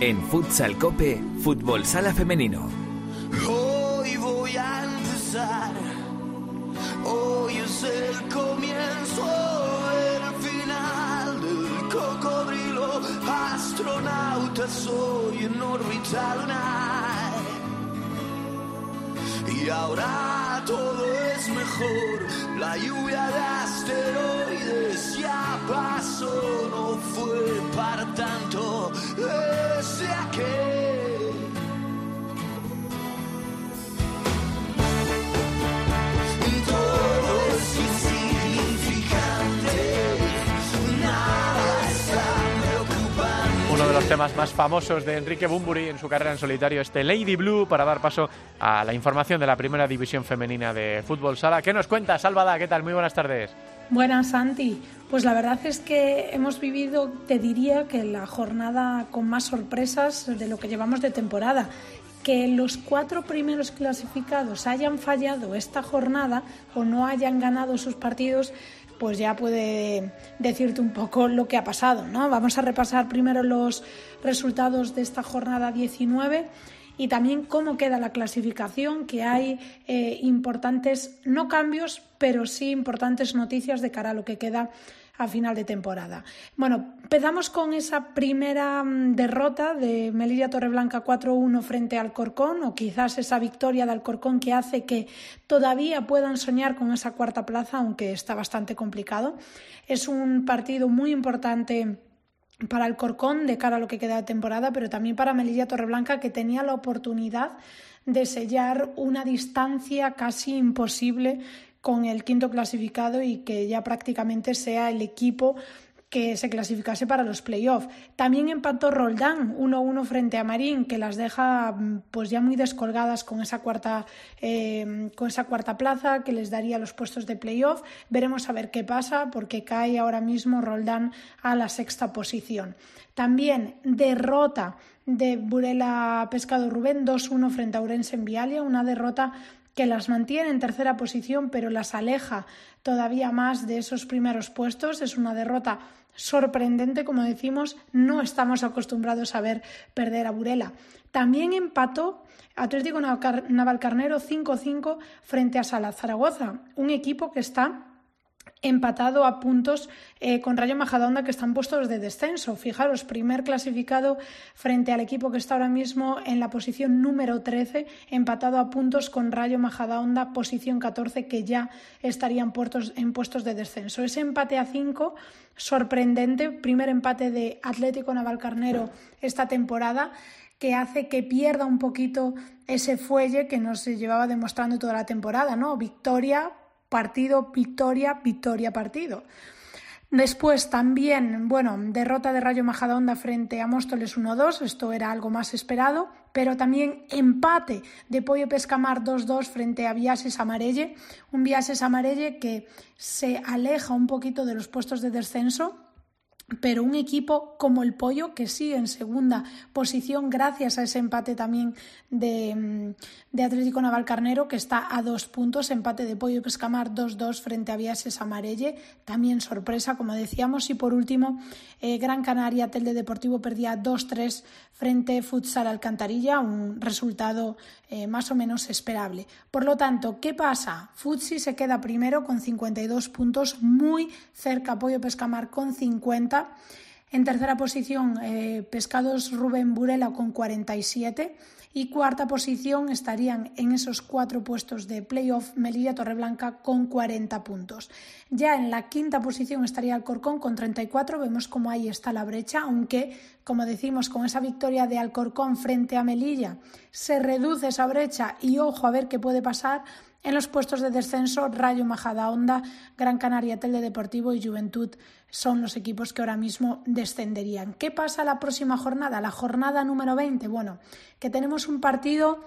En Futsal Cope, Fútbol Sala Femenino. Hoy voy a empezar. Hoy es el comienzo, el final del cocodrilo. Astronauta soy en órbita lunar. Y ahora todo es mejor. La lluvia de asteroides ya pasó, no fue para tanto. De temas más famosos de Enrique Bumburi en su carrera en solitario, este Lady Blue, para dar paso a la información de la primera división femenina de fútbol sala. ¿Qué nos cuenta, Salvada? ¿Qué tal? Muy buenas tardes. Buenas, Santi. Pues la verdad es que hemos vivido, te diría, que la jornada con más sorpresas de lo que llevamos de temporada. Que los cuatro primeros clasificados hayan fallado esta jornada o no hayan ganado sus partidos, pues ya puede decirte un poco lo que ha pasado, ¿no? Vamos a repasar primero los resultados de esta jornada 19 y también cómo queda la clasificación, que hay eh, importantes, no cambios, pero sí importantes noticias de cara a lo que queda a final de temporada. Bueno, empezamos con esa primera mm, derrota de Melilla Torreblanca 4-1 frente al Corcón, o quizás esa victoria del Corcón que hace que todavía puedan soñar con esa cuarta plaza, aunque está bastante complicado. Es un partido muy importante para el Corcón de cara a lo que queda de temporada, pero también para Melilla Torreblanca, que tenía la oportunidad de sellar una distancia casi imposible con el quinto clasificado y que ya prácticamente sea el equipo que se clasificase para los playoffs. También empató Roldán 1-1 frente a Marín, que las deja pues ya muy descolgadas con esa cuarta eh, con esa cuarta plaza que les daría los puestos de playoff. Veremos a ver qué pasa, porque cae ahora mismo Roldán a la sexta posición. También derrota de Burela Pescado Rubén 2-1 frente a Urense en Vialia, una derrota que las mantiene en tercera posición, pero las aleja todavía más de esos primeros puestos. Es una derrota sorprendente, como decimos, no estamos acostumbrados a ver perder a Burela. También empató Atlético Navalcarnero 5-5 frente a Sala Zaragoza, un equipo que está empatado a puntos eh, con Rayo Majadahonda que están puestos de descenso. Fijaros, primer clasificado frente al equipo que está ahora mismo en la posición número 13, empatado a puntos con Rayo Majadahonda, posición 14, que ya estarían puestos, en puestos de descenso. Ese empate a 5, sorprendente, primer empate de Atlético Navalcarnero esta temporada que hace que pierda un poquito ese fuelle que nos llevaba demostrando toda la temporada, ¿no? Victoria, partido, victoria, victoria, partido. Después también, bueno, derrota de Rayo Majadahonda frente a Móstoles 1-2, esto era algo más esperado, pero también empate de Pollo Pescamar 2-2 frente a Viases Amarelle, un Viases Amarelle que se aleja un poquito de los puestos de descenso pero un equipo como el Pollo, que sigue en segunda posición gracias a ese empate también de, mm, de Atlético Navalcarnero, que está a dos puntos, empate de Pollo Pescamar 2-2 frente a Viases Amarelle, también sorpresa, como decíamos. Y por último, eh, Gran Canaria Telde Deportivo perdía 2-3 frente Futsal Alcantarilla, un resultado eh, más o menos esperable. Por lo tanto, ¿qué pasa? Futsi se queda primero con 52 puntos, muy cerca Pollo Pescamar con 50. En tercera posición, eh, Pescados Rubén Burela con 47 y cuarta posición estarían en esos cuatro puestos de playoff Melilla Torreblanca con 40 puntos. Ya en la quinta posición estaría Alcorcón con 34, vemos cómo ahí está la brecha, aunque como decimos con esa victoria de Alcorcón frente a Melilla se reduce esa brecha y ojo a ver qué puede pasar en los puestos de descenso, Rayo Majadahonda, Gran Canaria Telde Deportivo y Juventud son los equipos que ahora mismo descenderían. ¿Qué pasa la próxima jornada? La jornada número 20. Bueno, que tenemos un partido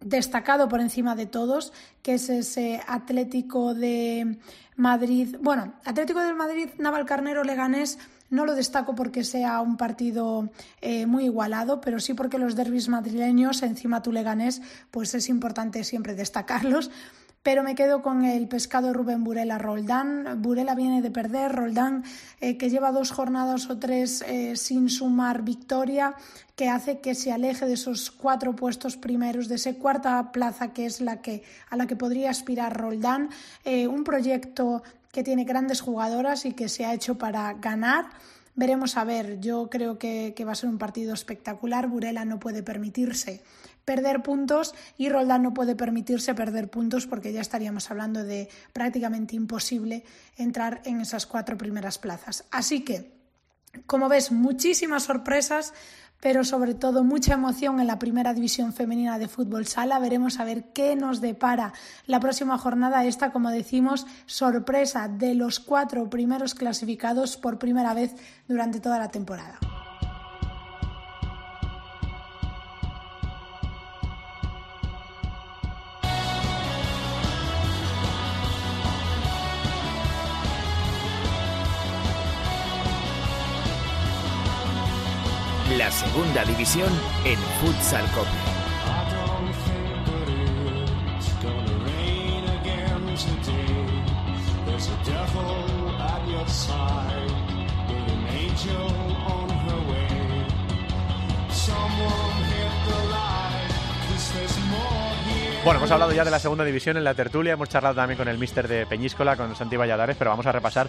destacado por encima de todos, que es ese Atlético de Madrid, bueno, Atlético de Madrid, Navalcarnero, Leganés, no lo destaco porque sea un partido eh, muy igualado, pero sí porque los derbis madrileños, encima tu Leganés, pues es importante siempre destacarlos pero me quedo con el pescado Rubén Burela Roldán. Burela viene de perder, Roldán eh, que lleva dos jornadas o tres eh, sin sumar victoria, que hace que se aleje de esos cuatro puestos primeros, de esa cuarta plaza que es la que a la que podría aspirar Roldán. un proyecto que tiene grandes jugadoras y que se ha hecho para ganar. Veremos a ver, yo creo que, va a ser un partido espectacular. Burela no puede permitirse perder puntos y Roldán no puede permitirse perder puntos porque ya estaríamos hablando de prácticamente imposible entrar en esas cuatro primeras plazas. Así que, como ves, muchísimas sorpresas pero sobre todo mucha emoción en la primera división femenina de fútbol sala. Veremos a ver qué nos depara la próxima jornada. Esta, como decimos, sorpresa de los cuatro primeros clasificados por primera vez durante toda la temporada. La segunda división en Futsal Copa. Bueno, hemos hablado ya de la segunda división en la tertulia, hemos charlado también con el míster de Peñíscola, con Santi Valladares, pero vamos a repasar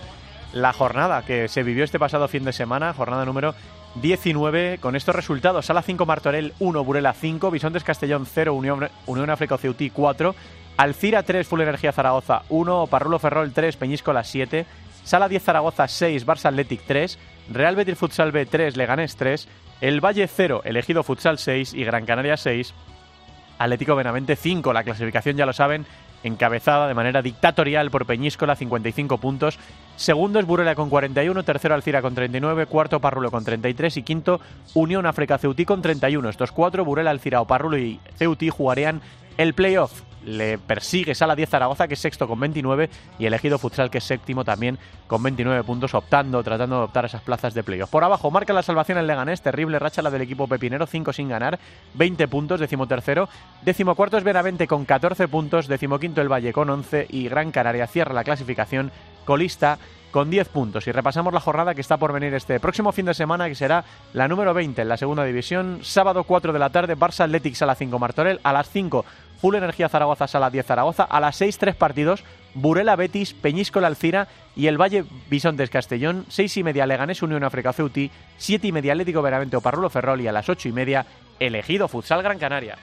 la jornada que se vivió este pasado fin de semana, jornada número 19, con estos resultados. Sala 5, Martorell 1, Burela 5, Bisontes Castellón 0, Unión, Unión África Ceutí 4, Alcira 3, Full Energía Zaragoza 1, Parrulo Ferrol 3, Peñíscola 7, Sala 10 Zaragoza 6, Barça Athletic 3, Real Betis Futsal B 3, Leganés 3, El Valle 0, Elegido Futsal 6 y Gran Canaria 6, Atlético Benavente 5. La clasificación ya lo saben, encabezada de manera dictatorial por Peñíscola, 55 puntos. Segundo es Burela con 41, tercero Alcira con 39, cuarto Parrulo con 33 y quinto Unión África Ceutí con 31. Estos cuatro, Burela, Alcira Parrulo y Ceutí, jugarían el playoff le persigue Sala 10 Zaragoza, que es sexto con 29, y elegido Futsal, que es séptimo también con 29 puntos, optando, tratando de optar esas plazas de playoff. Por abajo, marca la salvación el Leganés, terrible racha la del equipo pepinero, 5 sin ganar, 20 puntos, decimotercero. Decimocuarto es Benavente con 14 puntos, decimoquinto el Valle con 11 y Gran Canaria cierra la clasificación colista con 10 puntos. Y repasamos la jornada que está por venir este próximo fin de semana, que será la número 20 en la segunda división. Sábado 4 de la tarde, Barça Athletics a las 5 Martorell. A las 5, Full Energía Zaragoza, Sala 10 Zaragoza. A las 6, tres partidos. Burela Betis, Peñíscola Alcira y el Valle Bisontes Castellón. 6 y media Leganés Unión África Ceuti. 7 y media Atlético Benavente Parrulo Ferrol. Y a las 8 y media, elegido Futsal Gran Canaria.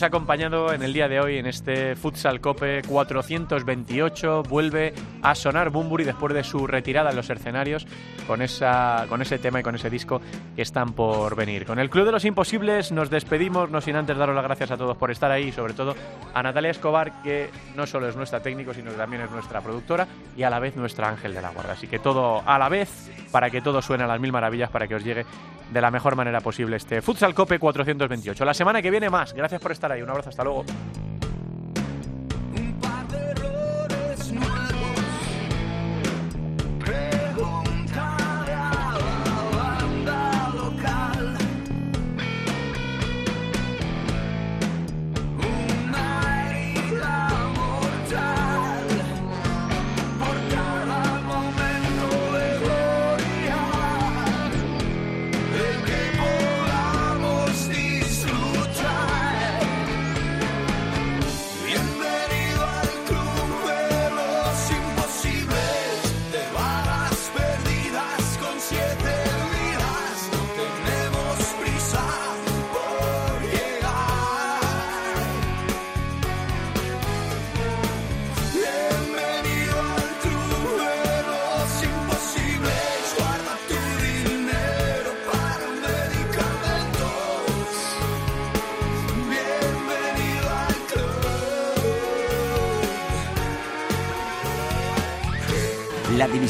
Nos ha acompañado en el día de hoy en este Futsal Cope 428, vuelve a sonar Bumburi después de su retirada en los escenarios con, esa, con ese tema y con ese disco que están por venir. Con el Club de los Imposibles nos despedimos, no sin antes daros las gracias a todos por estar ahí y sobre todo a Natalia Escobar, que no solo es nuestra técnico, sino que también es nuestra productora y a la vez nuestra ángel de la guarda. Así que todo a la vez, para que todo suene a las mil maravillas, para que os llegue de la mejor manera posible este Futsal Cope 428. La semana que viene más. Gracias por estar ahí. Un abrazo. Hasta luego.